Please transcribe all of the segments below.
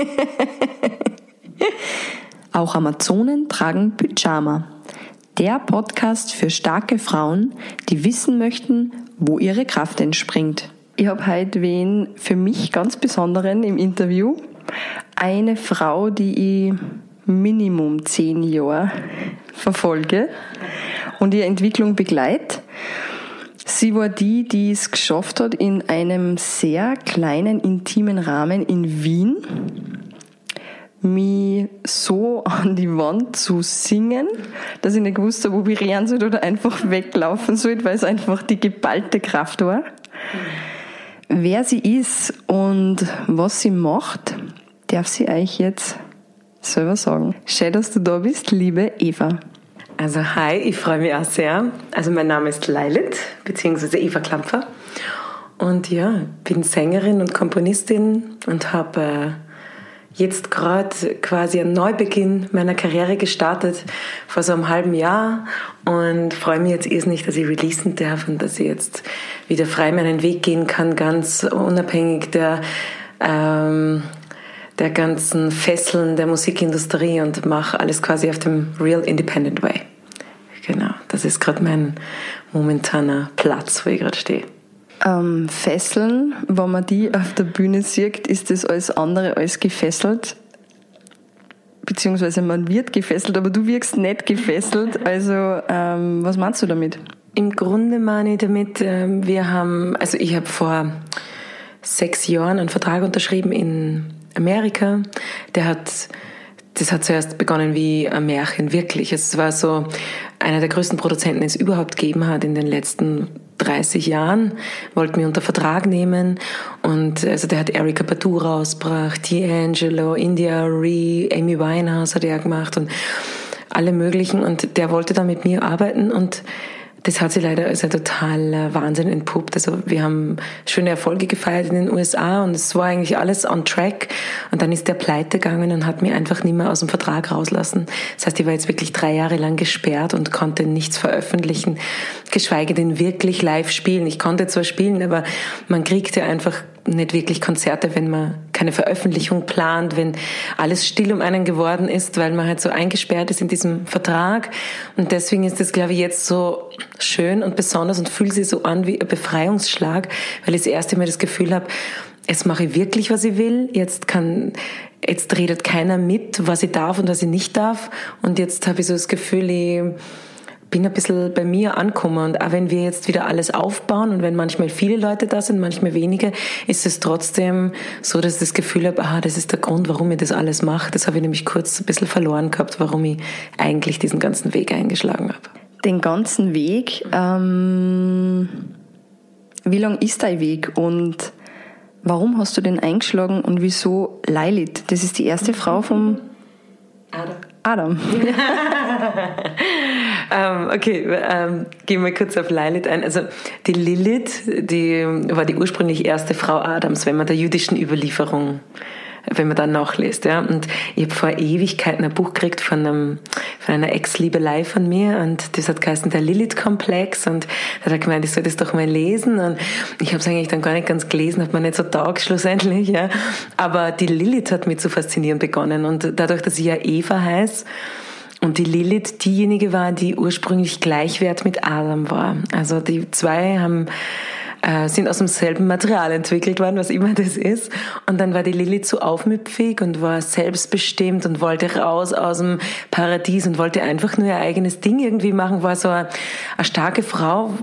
Auch Amazonen tragen Pyjama. Der Podcast für starke Frauen, die wissen möchten, wo ihre Kraft entspringt. Ich habe heute wen für mich ganz Besonderen im Interview. Eine Frau, die ich Minimum zehn Jahre verfolge und ihre Entwicklung begleite. Sie war die, die es geschafft hat, in einem sehr kleinen, intimen Rahmen in Wien mich so an die Wand zu singen, dass ich nicht gewusst habe, ob ich rennen soll oder einfach weglaufen soll, weil es einfach die geballte Kraft war. Wer sie ist und was sie macht, darf sie euch jetzt selber sagen. Schön, dass du da bist, liebe Eva. Also hi, ich freue mich auch sehr. Also mein Name ist Leilit, beziehungsweise Eva Klampfer. Und ja, bin Sängerin und Komponistin und habe äh, jetzt gerade quasi einen Neubeginn meiner Karriere gestartet vor so einem halben Jahr und freue mich jetzt irrsinnig, dass ich releasen darf und dass ich jetzt wieder frei meinen Weg gehen kann, ganz unabhängig der ähm, der ganzen Fesseln der Musikindustrie und mache alles quasi auf dem Real Independent Way. Das ist gerade mein momentaner Platz, wo ich gerade stehe. Ähm, Fesseln, wenn man die auf der Bühne sieht, ist das alles andere als gefesselt. Beziehungsweise man wird gefesselt, aber du wirkst nicht gefesselt. Also, ähm, was meinst du damit? Im Grunde meine ich damit, ähm, wir haben, also ich habe vor sechs Jahren einen Vertrag unterschrieben in Amerika. Der hat, das hat zuerst begonnen wie ein Märchen, wirklich. Es war so einer der größten Produzenten, den es überhaupt gegeben hat in den letzten 30 Jahren, wollte mich unter Vertrag nehmen und also der hat Erika Badu rausgebracht, D'Angelo, India Ree, Amy Winehouse hat er gemacht und alle möglichen und der wollte da mit mir arbeiten und das hat sich leider als ein totaler Wahnsinn entpuppt. Also wir haben schöne Erfolge gefeiert in den USA und es war eigentlich alles on track. Und dann ist der pleite gegangen und hat mich einfach nicht mehr aus dem Vertrag rauslassen. Das heißt, ich war jetzt wirklich drei Jahre lang gesperrt und konnte nichts veröffentlichen, geschweige denn wirklich live spielen. Ich konnte zwar spielen, aber man kriegt ja einfach nicht wirklich Konzerte, wenn man keine Veröffentlichung plant, wenn alles still um einen geworden ist, weil man halt so eingesperrt ist in diesem Vertrag. Und deswegen ist das, glaube ich, jetzt so schön und besonders und fühlt sich so an wie ein Befreiungsschlag, weil ich das erste Mal das Gefühl habe, jetzt mache ich wirklich, was ich will. Jetzt kann, jetzt redet keiner mit, was ich darf und was ich nicht darf. Und jetzt habe ich so das Gefühl, ich bin ein bisschen bei mir angekommen. Und auch wenn wir jetzt wieder alles aufbauen und wenn manchmal viele Leute da sind, manchmal wenige, ist es trotzdem so, dass ich das Gefühl habe, ah, das ist der Grund, warum ich das alles mache. Das habe ich nämlich kurz ein bisschen verloren gehabt, warum ich eigentlich diesen ganzen Weg eingeschlagen habe. Den ganzen Weg, ähm, wie lang ist dein Weg und warum hast du den eingeschlagen und wieso Leilit? Das ist die erste Frau vom Adam. Adam. ähm, okay, ähm, gehen wir kurz auf Lilith ein. Also die Lilith, die war die ursprünglich erste Frau Adams, wenn man der jüdischen Überlieferung wenn man dann nachliest. Ja. Und ich habe vor Ewigkeiten ein Buch gekriegt von, einem, von einer Ex-Liebelei von mir und das hat geheißen der Lilith-Komplex und da hat er gemeint, ich soll das doch mal lesen und ich habe es eigentlich dann gar nicht ganz gelesen, hat man nicht so taugt schlussendlich. Ja. Aber die Lilith hat mich zu faszinieren begonnen und dadurch, dass ich ja Eva heiße, und die Lilith diejenige war, die ursprünglich gleichwert mit Adam war. Also die zwei haben äh, sind aus demselben Material entwickelt worden, was immer das ist. Und dann war die Lilith so aufmüpfig und war selbstbestimmt und wollte raus aus dem Paradies und wollte einfach nur ihr eigenes Ding irgendwie machen, war so eine, eine starke Frau,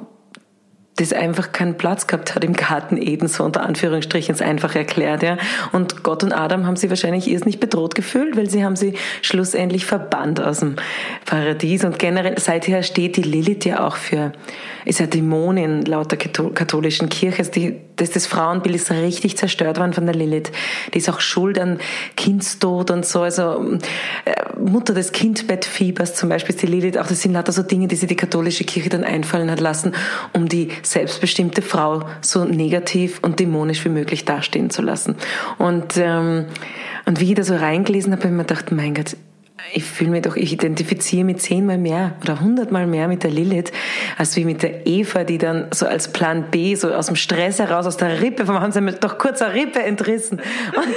das einfach keinen Platz gehabt hat im Garten Eden, so unter Anführungsstrichen ist einfach erklärt, ja. Und Gott und Adam haben sie wahrscheinlich erst nicht bedroht gefühlt, weil sie haben sie schlussendlich verbannt aus dem Paradies. Und generell, seither steht die Lilith ja auch für, ist ja Dämonin laut der katholischen Kirche. Also die, das, das Frauenbild ist richtig zerstört worden von der Lilith. Die ist auch schuld an Kindstod und so. Also, äh, Mutter des Kindbettfiebers zum Beispiel ist die Lilith. Auch das sind lauter so Dinge, die sich die katholische Kirche dann einfallen hat lassen, um die selbstbestimmte Frau so negativ und dämonisch wie möglich dastehen zu lassen. Und, ähm, und wie ich da so reingelesen habe, habe ich mir gedacht, mein Gott, ich fühle mich doch, ich identifiziere mich zehnmal mehr oder hundertmal mehr mit der Lilith, als wie mit der Eva, die dann so als Plan B, so aus dem Stress heraus, aus der Rippe, warum haben sie mir doch kurz eine Rippe entrissen. Und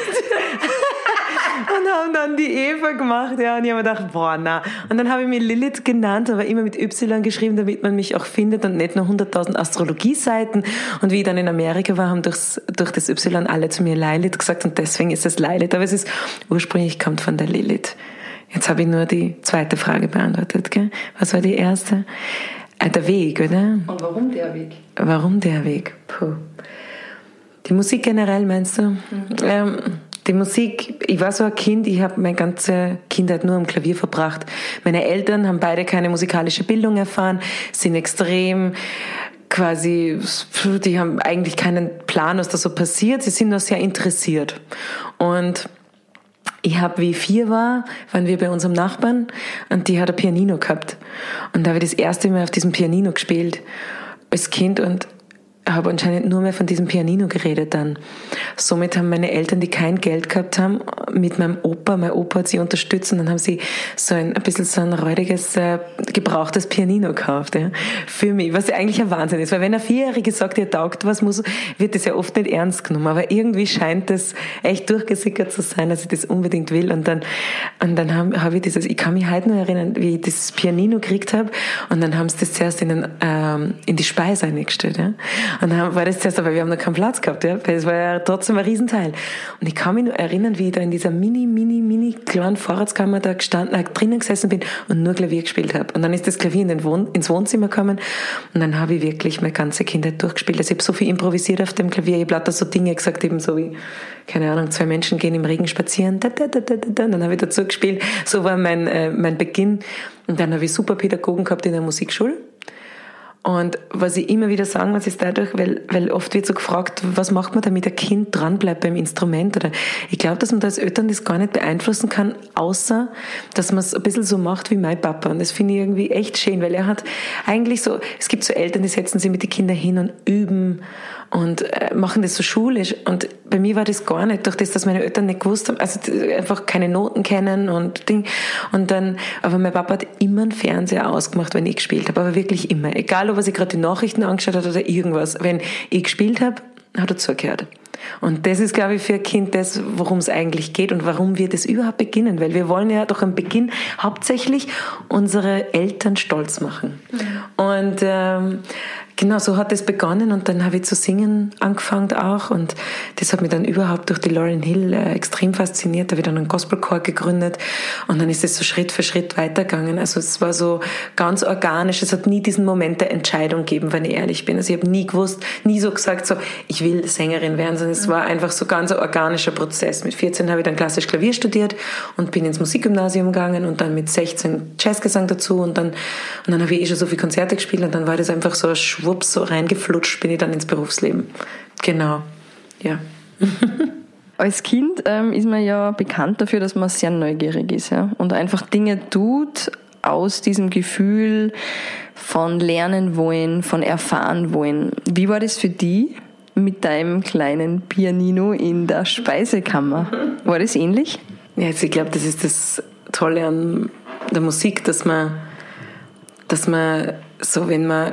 haben dann die Eva gemacht, ja, und ich habe mir gedacht, boah, na. Und dann habe ich mir Lilith genannt, aber immer mit Y geschrieben, damit man mich auch findet und nicht nur 100.000 Astrologie-Seiten. Und wie ich dann in Amerika war, haben durch das Y alle zu mir Lilith gesagt und deswegen ist es Lilith. Aber es ist ursprünglich kommt von der Lilith. Jetzt habe ich nur die zweite Frage beantwortet, gell? Was war die erste? Äh, der Weg, oder? Und warum der Weg? Warum der Weg? Puh. Die Musik generell meinst du? Mhm. Ähm, die Musik, ich war so ein Kind, ich habe meine ganze Kindheit nur am Klavier verbracht. Meine Eltern haben beide keine musikalische Bildung erfahren, sind extrem quasi, die haben eigentlich keinen Plan, was da so passiert. Sie sind nur sehr interessiert. Und ich habe, wie ich vier war, waren wir bei unserem Nachbarn und die hat ein Pianino gehabt. Und da habe ich das erste Mal auf diesem Pianino gespielt als Kind und habe anscheinend nur mehr von diesem Pianino geredet dann. Somit haben meine Eltern, die kein Geld gehabt haben, mit meinem Opa, mein Opa hat sie unterstützt und dann haben sie so ein, ein bisschen so ein räudiges, äh, gebrauchtes Pianino gekauft, ja, für mich, was ja eigentlich ein Wahnsinn ist, weil wenn ein Vierjähriger sagt, ihr taugt was, muss, wird das ja oft nicht ernst genommen, aber irgendwie scheint das echt durchgesickert zu sein, dass ich das unbedingt will und dann, und dann habe hab ich dieses, ich kann mich heute noch erinnern, wie ich das Pianino gekriegt habe und dann haben sie das zuerst in, den, ähm, in die Speise eingestellt, ja. Und dann war das zuerst, aber wir haben noch keinen Platz gehabt, ja. Das war ja trotzdem ein Riesenteil. Und ich kann mich nur erinnern, wie ich da in dieser mini, mini, mini kleinen Vorratskammer da gestanden, äh, drinnen gesessen bin und nur Klavier gespielt habe. Und dann ist das Klavier in den Wohn ins Wohnzimmer gekommen und dann habe ich wirklich meine ganze Kindheit durchgespielt. Also ich habe so viel improvisiert auf dem Klavier. Ich habe lauter so Dinge gesagt, eben so wie, keine Ahnung, zwei Menschen gehen im Regen spazieren. Da, da, da, da, da. Und dann habe ich dazu gespielt. So war mein, äh, mein Beginn. Und dann habe ich super Pädagogen gehabt in der Musikschule. Und was ich immer wieder sagen muss, ist dadurch, weil, weil oft wird so gefragt, was macht man, damit ein Kind dranbleibt beim Instrument? Oder ich glaube, dass man da als Eltern das gar nicht beeinflussen kann, außer dass man es ein bisschen so macht wie mein Papa. Und das finde ich irgendwie echt schön, weil er hat eigentlich so, es gibt so Eltern, die setzen sich mit den Kindern hin und üben und äh, machen das so schulisch. Und bei mir war das gar nicht, durch das, dass meine Eltern nicht gewusst haben, also einfach keine Noten kennen und Ding. Und dann, aber mein Papa hat immer einen Fernseher ausgemacht, wenn ich gespielt habe, aber wirklich immer. Egal, ob er sich gerade die Nachrichten angeschaut hat oder irgendwas. Wenn ich gespielt habe, hat er zugehört. Und das ist, glaube ich, für ein Kind das, worum es eigentlich geht und warum wir das überhaupt beginnen. Weil wir wollen ja doch am Beginn hauptsächlich unsere Eltern stolz machen. Mhm. Und ähm, Genau, so hat es begonnen und dann habe ich zu singen angefangen auch und das hat mich dann überhaupt durch die Lauren Hill äh, extrem fasziniert. Da habe ich dann einen Gospelchor gegründet und dann ist es so Schritt für Schritt weitergegangen. Also es war so ganz organisch. Es hat nie diesen Moment der Entscheidung gegeben, wenn ich ehrlich bin. Also ich habe nie gewusst, nie so gesagt, so ich will Sängerin werden, sondern es war einfach so ganz ein organischer Prozess. Mit 14 habe ich dann klassisch Klavier studiert und bin ins Musikgymnasium gegangen und dann mit 16 Jazzgesang dazu und dann und dann habe ich eh schon so viele Konzerte gespielt und dann war das einfach so ein Schwur schwupps, so reingeflutscht bin ich dann ins Berufsleben. Genau, ja. Als Kind ähm, ist man ja bekannt dafür, dass man sehr neugierig ist ja? und einfach Dinge tut aus diesem Gefühl von lernen wollen, von erfahren wollen. Wie war das für die mit deinem kleinen Pianino in der Speisekammer? War das ähnlich? Ja, also ich glaube, das ist das Tolle an der Musik, dass man, dass man so, wenn man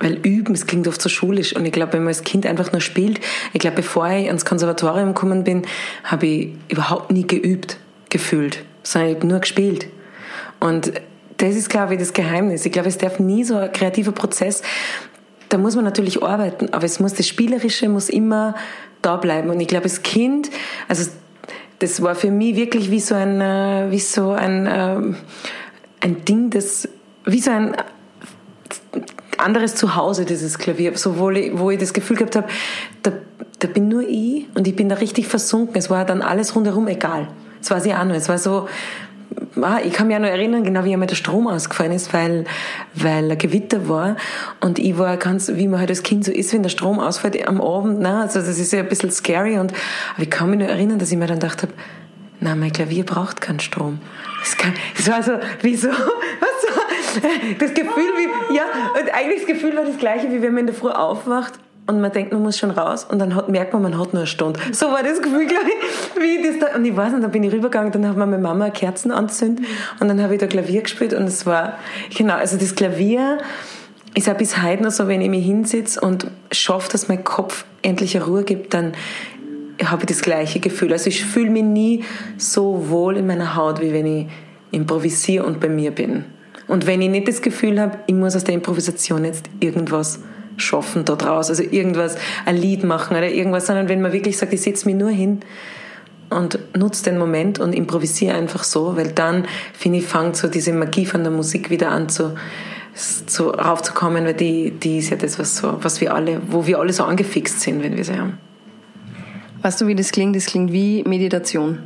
weil üben, es klingt oft so schulisch. Und ich glaube, wenn man als Kind einfach nur spielt, ich glaube, bevor ich ans Konservatorium gekommen bin, habe ich überhaupt nie geübt, gefühlt, sondern ich habe nur gespielt. Und das ist, glaube ich, das Geheimnis. Ich glaube, es darf nie so ein kreativer Prozess, da muss man natürlich arbeiten, aber es muss, das Spielerische muss immer da bleiben. Und ich glaube, als Kind, also das war für mich wirklich wie so ein, äh, wie so ein, ähm, ein Ding, das, wie so ein anderes Zuhause, dieses Klavier, so wo ich, das Gefühl gehabt habe, da, da bin nur ich und ich bin da richtig versunken. Es war dann alles rundherum egal. Es war sie auch nur. Es war so, ah, ich kann mich auch noch erinnern, genau wie mir der Strom ausgefallen ist, weil, weil ein Gewitter war und ich war ganz, wie man halt als Kind so ist, wenn der Strom ausfällt am Abend, na, also das ist ja ein bisschen scary und, aber ich kann mich nur erinnern, dass ich mir dann gedacht habe, na, mein Klavier braucht keinen Strom. Das war so, wieso, was so, das Gefühl wie, ja, und eigentlich das Gefühl war das gleiche, wie wenn man in der Früh aufwacht und man denkt, man muss schon raus und dann hat, merkt man, man hat nur eine Stunde. So war das Gefühl, glaube ich, wie das da, und ich weiß nicht, dann bin ich rübergegangen, dann hat meine Mama Kerzen anzündet und dann habe ich da Klavier gespielt und es war, genau, also das Klavier ist ja bis heute noch so, wenn ich mich hinsitze und schaffe, dass mein Kopf endlich Ruhe gibt, dann habe ich das gleiche Gefühl. Also ich fühle mich nie so wohl in meiner Haut, wie wenn ich improvisiere und bei mir bin. Und wenn ich nicht das Gefühl habe, ich muss aus der Improvisation jetzt irgendwas schaffen da draus, also irgendwas, ein Lied machen oder irgendwas, sondern wenn man wirklich sagt, ich setze mich nur hin und nutze den Moment und improvisiere einfach so, weil dann, finde ich, fängt so diese Magie von der Musik wieder an zu, zu raufzukommen, weil die, die ist ja das, was, so, was wir alle, wo wir alle so angefixt sind, wenn wir sie haben. Weißt du, wie das klingt? Das klingt wie Meditation.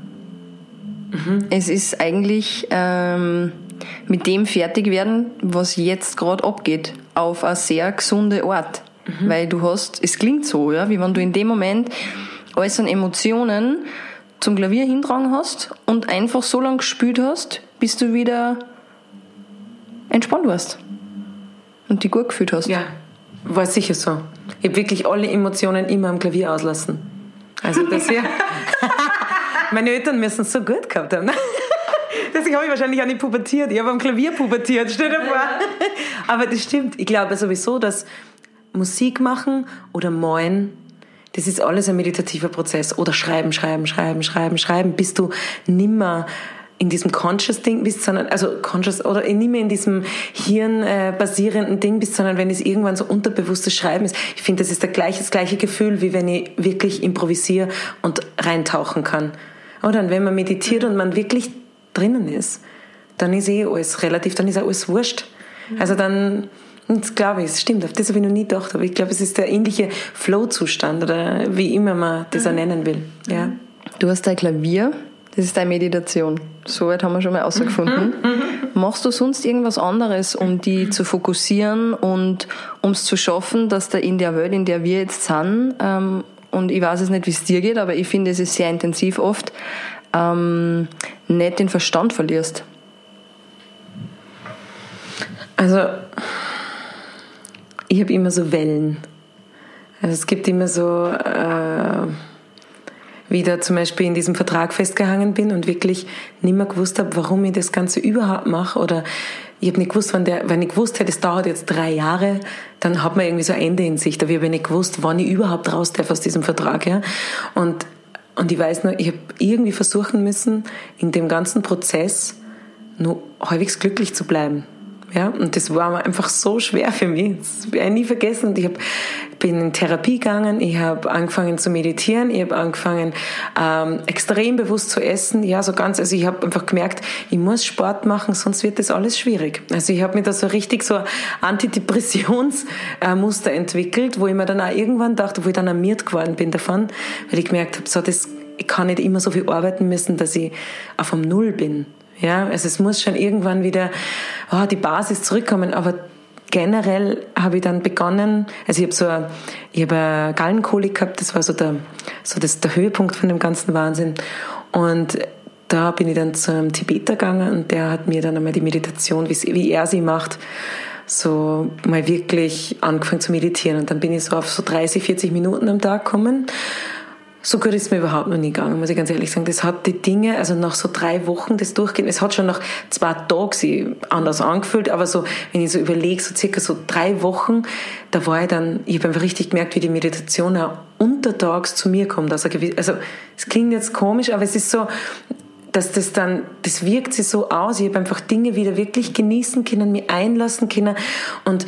Mhm. Es ist eigentlich ähm, mit dem fertig werden, was jetzt gerade abgeht, auf eine sehr gesunde Art. Mhm. Weil du hast, es klingt so, ja, wie wenn du in dem Moment alles an Emotionen zum Klavier hintragen hast und einfach so lange gespielt hast, bis du wieder entspannt warst und die gut gefühlt hast. Ja, war sicher so. Ich habe wirklich alle Emotionen immer am Klavier auslassen. Also das ja. Meine Eltern müssen es so gut gehabt haben. Deswegen habe ich wahrscheinlich auch nicht pubertiert. Ich habe am Klavier pubertiert, stell dir vor. Aber das stimmt. Ich glaube sowieso, dass Musik machen oder malen, das ist alles ein meditativer Prozess. Oder schreiben, schreiben, schreiben, schreiben, schreiben, bis du nimmer in diesem conscious Ding bist, sondern also conscious oder nicht mehr in diesem Hirn äh, Ding bist, sondern wenn es irgendwann so unterbewusstes Schreiben ist. Ich finde, das ist der gleiche, das gleiche Gefühl, wie wenn ich wirklich improvisiere und reintauchen kann. Oder und wenn man meditiert und man wirklich drinnen ist, dann ist eh alles relativ, dann ist alles wurscht. Also dann, das glaube ich, es stimmt, auf das habe ich noch nie gedacht, aber ich glaube, es ist der ähnliche Flow-Zustand oder wie immer man das mhm. nennen will. Ja. Du hast dein Klavier das ist deine Meditation. Soweit haben wir schon mal herausgefunden. Machst du sonst irgendwas anderes, um die zu fokussieren und um es zu schaffen, dass da in der Welt, in der wir jetzt sind, ähm, und ich weiß es nicht, wie es dir geht, aber ich finde, es ist sehr intensiv oft, ähm, nicht den Verstand verlierst? Also, ich habe immer so Wellen. Also es gibt immer so... Äh wieder zum Beispiel in diesem Vertrag festgehangen bin und wirklich nicht mehr gewusst habe, warum ich das Ganze überhaupt mache oder ich habe nicht gewusst, wenn, der, wenn ich gewusst hätte, es dauert jetzt drei Jahre, dann hat man irgendwie so ein Ende in sich. Aber ich habe nicht gewusst, wann ich überhaupt raus darf aus diesem Vertrag. Ja? Und, und ich weiß nur, ich habe irgendwie versuchen müssen, in dem ganzen Prozess nur halbwegs glücklich zu bleiben. Ja, und das war einfach so schwer für mich. Das werde ich nie vergessen. Ich hab, bin in Therapie gegangen, ich habe angefangen zu meditieren, ich habe angefangen ähm, extrem bewusst zu essen. Ja, so ganz, also ich habe einfach gemerkt, ich muss Sport machen, sonst wird das alles schwierig. Also ich habe mir da so richtig so Antidepressionsmuster äh, entwickelt, wo ich mir dann auch irgendwann dachte, wo ich dann alarmiert geworden bin davon, weil ich gemerkt habe, so das ich kann nicht immer so viel arbeiten müssen, dass ich auf dem Null bin. Ja, also es muss schon irgendwann wieder oh, die Basis zurückkommen, aber generell habe ich dann begonnen, also ich habe so eine, ich habe Gallenkolik gehabt, das war so der, so das, der Höhepunkt von dem ganzen Wahnsinn und da bin ich dann zum Tibeter gegangen und der hat mir dann einmal die Meditation, wie er sie macht, so mal wirklich angefangen zu meditieren. Und dann bin ich so auf so 30, 40 Minuten am Tag gekommen so gut ist mir überhaupt noch nie gegangen, muss ich ganz ehrlich sagen. Das hat die Dinge, also nach so drei Wochen das Durchgehen, es hat schon nach zwei Tagen sich anders angefühlt, aber so, wenn ich so überlege, so circa so drei Wochen, da war ich dann, ich habe einfach richtig gemerkt, wie die Meditation auch untertags zu mir kommt. Also, also es klingt jetzt komisch, aber es ist so, dass das dann, das wirkt sich so aus. Ich habe einfach Dinge wieder wirklich genießen können, mir einlassen können und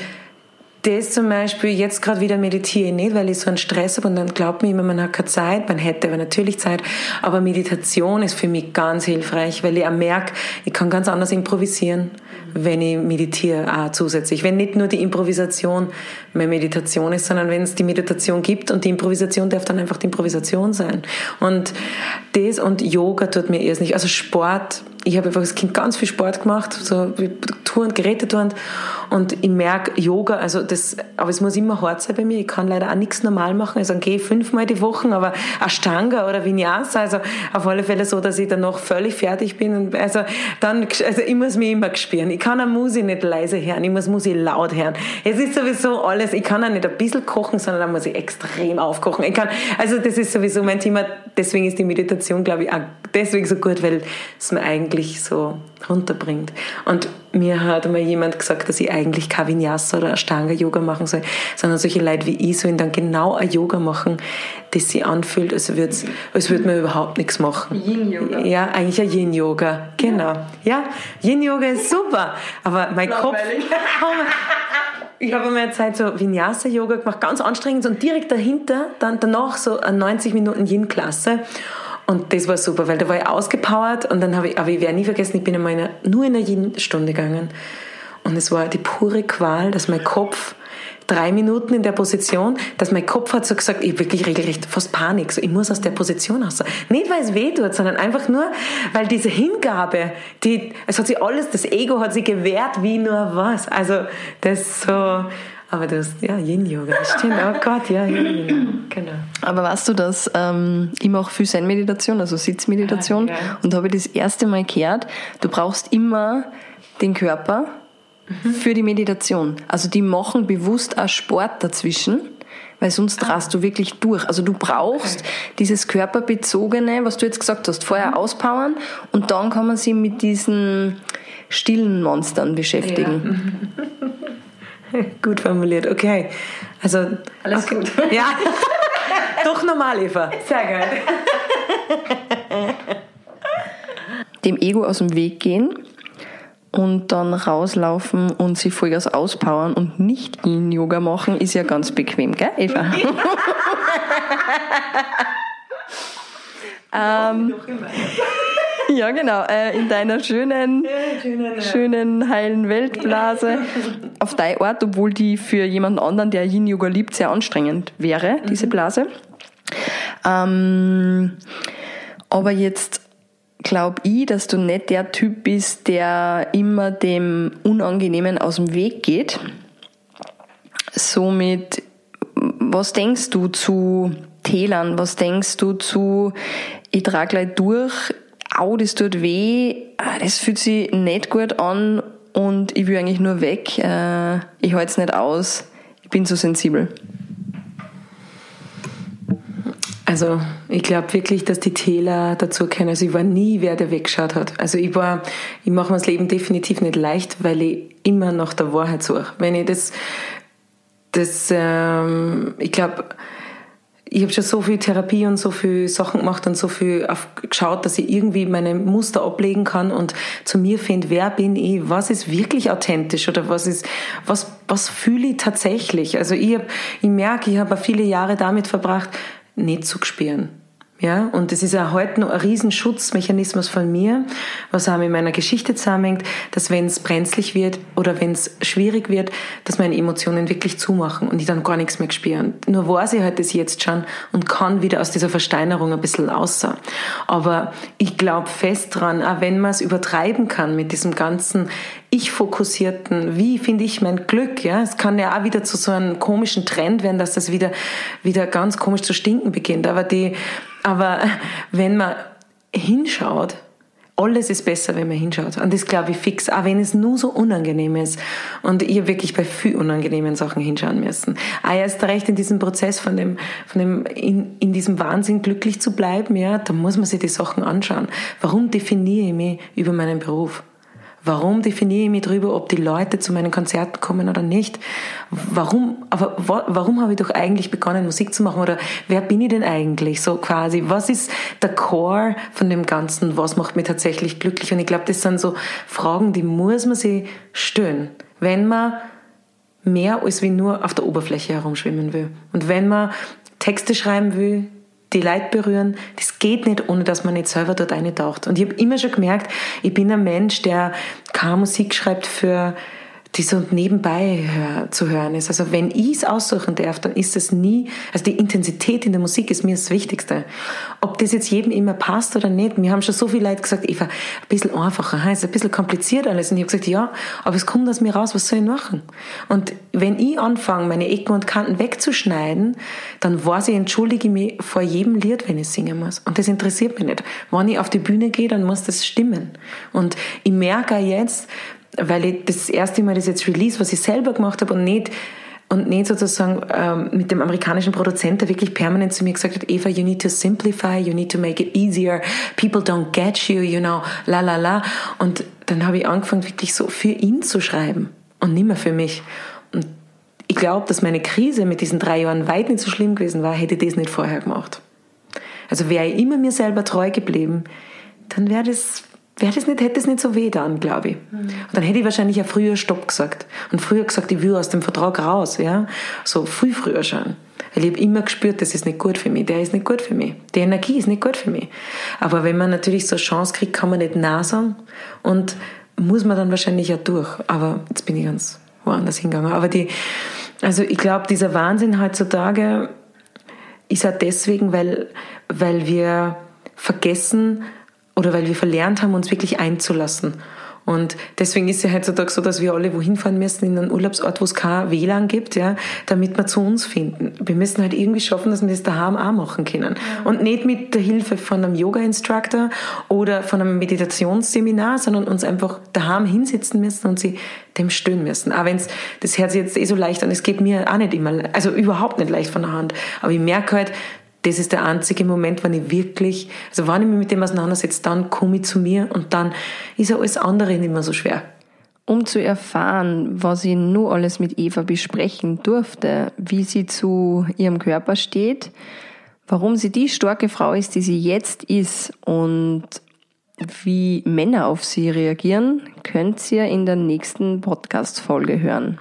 das zum Beispiel jetzt gerade wieder meditiere ich nicht, weil ich so einen Stress habe und dann glaubt mir immer, man hat keine Zeit, man hätte aber natürlich Zeit, aber Meditation ist für mich ganz hilfreich, weil ich auch merke, ich kann ganz anders improvisieren, wenn ich meditiere auch zusätzlich. Wenn nicht nur die Improvisation mehr Meditation ist, sondern wenn es die Meditation gibt und die Improvisation darf dann einfach die Improvisation sein. Und das und Yoga tut mir erst nicht, also Sport, ich habe einfach als Kind ganz viel Sport gemacht, so Touren, Gerätetouren und ich merke Yoga, also das, aber es muss immer hart sein bei mir. Ich kann leider auch nichts normal machen. Also dann gehe ich fünfmal die Woche, aber Ashtanga oder Vinyasa, also auf alle Fälle so, dass ich dann noch völlig fertig bin. Und also dann, also ich muss mich immer spüren. Ich kann eine Musik nicht leise hören, ich muss Musik laut hören. Es ist sowieso alles, ich kann auch nicht ein bisschen kochen, sondern da muss ich extrem aufkochen. Ich kann, also das ist sowieso mein Thema. Deswegen ist die Meditation, glaube ich, auch deswegen so gut, weil es mir eigentlich so runterbringt. Und mir hat einmal jemand gesagt, dass ich eigentlich kein Vinyasa oder Ashtanga-Yoga machen soll, sondern solche Leute wie ich sollen dann genau ein Yoga machen, das sich anfühlt, als würde als würd man überhaupt nichts machen. Yin-Yoga. Ja, eigentlich ein Yin-Yoga, genau. Ja, Yin-Yoga ist super, aber mein Kopf... Ich habe mir Zeit so Vinyasa-Yoga gemacht, ganz anstrengend und direkt dahinter, dann danach so eine 90 Minuten Yin-Klasse. Und das war super, weil da war ich ausgepowert und dann habe ich, aber ich werde nie vergessen, ich bin einmal in eine, nur in eine Yin-Stunde gegangen. Und es war die pure Qual, dass mein Kopf drei Minuten in der Position, dass mein Kopf hat so gesagt, ich wirklich regelrecht fast Panik, so, ich muss aus der Position raus. Nicht, weil es weh tut, sondern einfach nur, weil diese Hingabe, die, es hat sich alles, das Ego hat sich gewehrt wie nur was. Also, das so, aber das, ja, Yin-Yoga, stimmt, oh Gott, ja, Yin, genau. Aber weißt du, dass ähm, ich mache viel Zen-Meditation, also Sitzmeditation, Ah, ja. und habe das erste Mal gehört, du brauchst immer den Körper für die Meditation. Also die machen bewusst auch Sport dazwischen, weil sonst rast du wirklich durch. Also du brauchst dieses körperbezogene, was du jetzt gesagt hast, vorher auspowern und dann kann man sich mit diesen stillen Monstern beschäftigen. Gut formuliert, okay. Also, Alles okay. gut. Ja, doch normal, Eva. Sehr geil. Dem Ego aus dem Weg gehen und dann rauslaufen und sich Vollgas auspowern und nicht Yin-Yoga machen, ist ja ganz bequem, gell, Eva? ähm, ja, genau. Äh, in deiner schönen, schönen, heilen Weltblase. Auf deine Art, obwohl die für jemanden anderen, der Yin-Yoga liebt, sehr anstrengend wäre, diese Blase. Ähm, aber jetzt glaube ich, dass du nicht der Typ bist, der immer dem Unangenehmen aus dem Weg geht. Somit, was denkst du zu Tälern? Was denkst du zu, ich trage gleich durch, au, das tut weh, ah, das fühlt sich nicht gut an und ich will eigentlich nur weg, äh, ich halte es nicht aus, ich bin so sensibel. Also ich glaube wirklich, dass die Täler dazu kennen. Also ich war nie wer, der weggeschaut hat. Also ich war, ich mache mir das Leben definitiv nicht leicht, weil ich immer nach der Wahrheit suche. Wenn ich das, das, ähm, ich glaube, ich habe schon so viel Therapie und so viel Sachen gemacht und so viel auf, geschaut, dass ich irgendwie meine Muster ablegen kann und zu mir finde, wer bin ich, was ist wirklich authentisch oder was ist, was, was fühle ich tatsächlich. Also ich, hab, ich merke, ich habe viele Jahre damit verbracht, nicht zu spüren. Ja, und das ist ja heute noch ein Riesenschutzmechanismus von mir, was auch mit meiner Geschichte zusammenhängt, dass wenn es brenzlig wird oder wenn es schwierig wird, dass meine Emotionen wirklich zumachen und ich dann gar nichts mehr spüren. Nur weiß ich halt das jetzt schon und kann wieder aus dieser Versteinerung ein bisschen raus. Aber ich glaube fest dran, auch wenn man es übertreiben kann mit diesem ganzen ich-fokussierten, wie finde ich mein Glück, ja, es kann ja auch wieder zu so einem komischen Trend werden, dass das wieder, wieder ganz komisch zu stinken beginnt. Aber die, aber wenn man hinschaut, alles ist besser, wenn man hinschaut. Und das glaube ich fix, auch wenn es nur so unangenehm ist. Und habe wirklich bei viel unangenehmen Sachen hinschauen müssen. Auch erst recht in diesem Prozess von dem, von dem, in, in diesem Wahnsinn glücklich zu bleiben, ja, da muss man sich die Sachen anschauen. Warum definiere ich mich über meinen Beruf? Warum definiere ich mich darüber, ob die Leute zu meinen Konzerten kommen oder nicht? Warum, aber wa, warum habe ich doch eigentlich begonnen, Musik zu machen? Oder wer bin ich denn eigentlich? So quasi, was ist der Core von dem Ganzen? Was macht mich tatsächlich glücklich? Und ich glaube, das sind so Fragen, die muss man sich stellen, wenn man mehr als wie nur auf der Oberfläche herumschwimmen will. Und wenn man Texte schreiben will, die Leute berühren, das geht nicht, ohne dass man nicht selber dort eintaucht. Und ich habe immer schon gemerkt, ich bin ein Mensch, der keine Musik schreibt für die so nebenbei hör, zu hören ist. Also wenn ich es aussuchen darf, dann ist es nie, also die Intensität in der Musik ist mir das Wichtigste. Ob das jetzt jedem immer passt oder nicht. Mir haben schon so viele Leute gesagt, Eva, ein bisschen einfacher, ist ein bisschen kompliziert alles. Und ich habe gesagt, ja, aber es kommt aus mir raus, was soll ich machen? Und wenn ich anfange, meine Ecken und Kanten wegzuschneiden, dann weiß ich, entschuldige ich mich vor jedem Lied, wenn ich singen muss. Und das interessiert mich nicht. Wenn ich auf die Bühne gehe, dann muss das stimmen. Und ich merke jetzt, weil ich das erste Mal das jetzt release, was ich selber gemacht habe und nicht und nicht sozusagen ähm, mit dem amerikanischen Produzent, der wirklich permanent zu mir gesagt hat, Eva, you need to simplify, you need to make it easier, people don't get you, you know, la la la. Und dann habe ich angefangen, wirklich so für ihn zu schreiben und nicht mehr für mich. Und ich glaube, dass meine Krise mit diesen drei Jahren weit nicht so schlimm gewesen war, hätte ich das nicht vorher gemacht. Also wäre ich immer mir selber treu geblieben, dann wäre das, wäre das nicht, hätte es nicht so weh dann, glaube ich. Mhm. Und dann hätte ich wahrscheinlich ja früher Stopp gesagt. Und früher gesagt, ich will aus dem Vertrag raus, ja. So viel früher schon. Weil ich habe immer gespürt, das ist nicht gut für mich, der ist nicht gut für mich, die Energie ist nicht gut für mich. Aber wenn man natürlich so eine Chance kriegt, kann man nicht Nein sagen und muss man dann wahrscheinlich ja durch. Aber jetzt bin ich ganz woanders hingegangen. Aber die, also ich glaube, dieser Wahnsinn heutzutage ist auch deswegen, weil, weil wir vergessen oder weil wir verlernt haben, uns wirklich einzulassen. Und deswegen ist es ja heutzutage so, dass wir alle wohin fahren müssen in einen Urlaubsort, wo es kein WLAN gibt, ja, damit wir zu uns finden. Wir müssen halt irgendwie schaffen, dass wir das daheim auch machen können. Und nicht mit der Hilfe von einem Yoga-Instructor oder von einem Meditationsseminar, sondern uns einfach daheim hinsetzen müssen und sie dem stöhnen müssen. Auch wenn es, das sich jetzt eh so leicht an, es geht mir auch nicht immer, also überhaupt nicht leicht von der Hand. Aber ich merke halt, das ist der einzige Moment, wenn ich wirklich, also wenn ich mich mit dem auseinandersetze, dann komme ich zu mir und dann ist ja alles andere nicht mehr so schwer. Um zu erfahren, was ich nur alles mit Eva besprechen durfte, wie sie zu ihrem Körper steht, warum sie die starke Frau ist, die sie jetzt ist und wie Männer auf sie reagieren, könnt ihr in der nächsten Podcast-Folge hören.